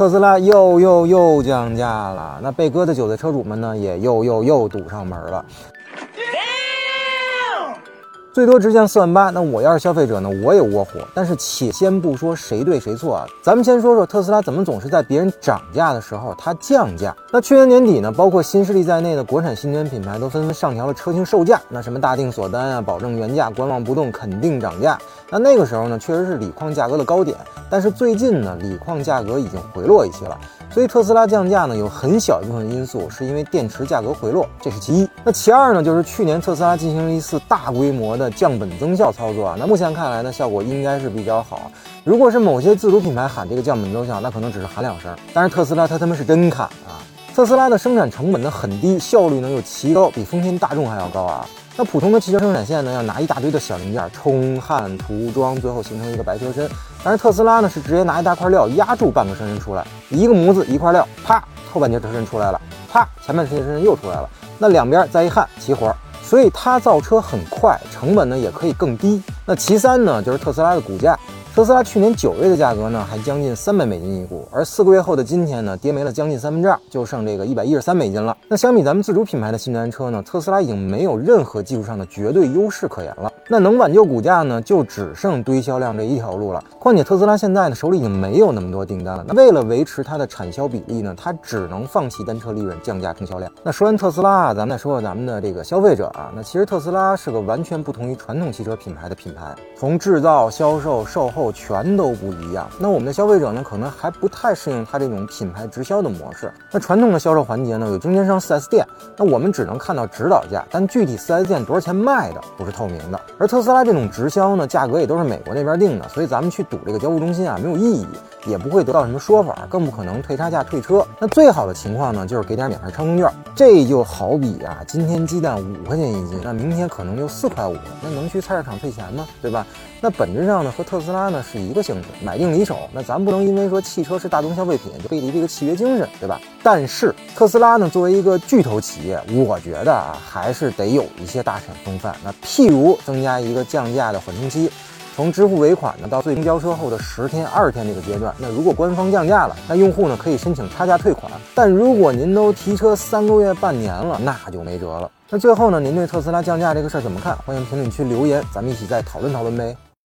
特斯拉又又又降价了，那被割的韭菜车主们呢，也又又又堵上门了。最多直降四万八，那我要是消费者呢，我也窝火。但是且先不说谁对谁错啊，咱们先说说特斯拉怎么总是在别人涨价的时候它降价。那去年年底呢，包括新势力在内的国产新能源品牌都纷纷上调了车型售价，那什么大定锁单啊，保证原价，观望不动，肯定涨价。那那个时候呢，确实是锂矿价格的高点。但是最近呢，锂矿价格已经回落一些了。所以特斯拉降价呢，有很小一部分因素是因为电池价格回落，这是其一。那其二呢，就是去年特斯拉进行了一次大规模的降本增效操作啊。那目前看来呢，效果应该是比较好。如果是某些自主品牌喊这个降本增效，那可能只是喊两声。但是特斯拉他他妈是真砍啊！特斯拉的生产成本呢很低，效率呢又奇高，比丰田大众还要高啊。那普通的汽车生产线呢，要拿一大堆的小零件冲焊涂装，最后形成一个白车身。但是特斯拉呢，是直接拿一大块料压住半个车身出来，一个模子一块料，啪，后半截车身出来了，啪，前半截车身又出来了。那两边再一焊，齐活。所以它造车很快，成本呢也可以更低。那其三呢，就是特斯拉的股价。特斯拉去年九月的价格呢，还将近三百美金一股，而四个月后的今天呢，跌没了将近三分之二，就剩这个一百一十三美金了。那相比咱们自主品牌的新能源车呢，特斯拉已经没有任何技术上的绝对优势可言了。那能挽救股价呢，就只剩堆销量这一条路了。况且特斯拉现在呢，手里已经没有那么多订单了。那为了维持它的产销比例呢，它只能放弃单车利润，降价冲销量。那说完特斯拉啊，咱们再说说咱们的这个消费者啊。那其实特斯拉是个完全不同于传统汽车品牌的品牌，从制造、销售、售后全都。不一样，那我们的消费者呢，可能还不太适应它这种品牌直销的模式。那传统的销售环节呢，有中间商 4S 店，那我们只能看到指导价，但具体 4S 店多少钱卖的不是透明的。而特斯拉这种直销呢，价格也都是美国那边定的，所以咱们去赌这个交付中心啊，没有意义。也不会得到什么说法，更不可能退差价退车。那最好的情况呢，就是给点免费畅通券。这就好比啊，今天鸡蛋五块钱一斤，那明天可能就四块五，那能去菜市场退钱吗？对吧？那本质上呢，和特斯拉呢是一个性质，买定离手。那咱不能因为说汽车是大宗消费品就背离这个契约精神，对吧？但是特斯拉呢，作为一个巨头企业，我觉得啊，还是得有一些大产风范。那譬如增加一个降价的缓冲期。从支付尾款呢到最终交车后的十天、二十天这个阶段，那如果官方降价了，那用户呢可以申请差价退款。但如果您都提车三个月、半年了，那就没辙了。那最后呢，您对特斯拉降价这个事儿怎么看？欢迎评论区留言，咱们一起再讨论讨论呗。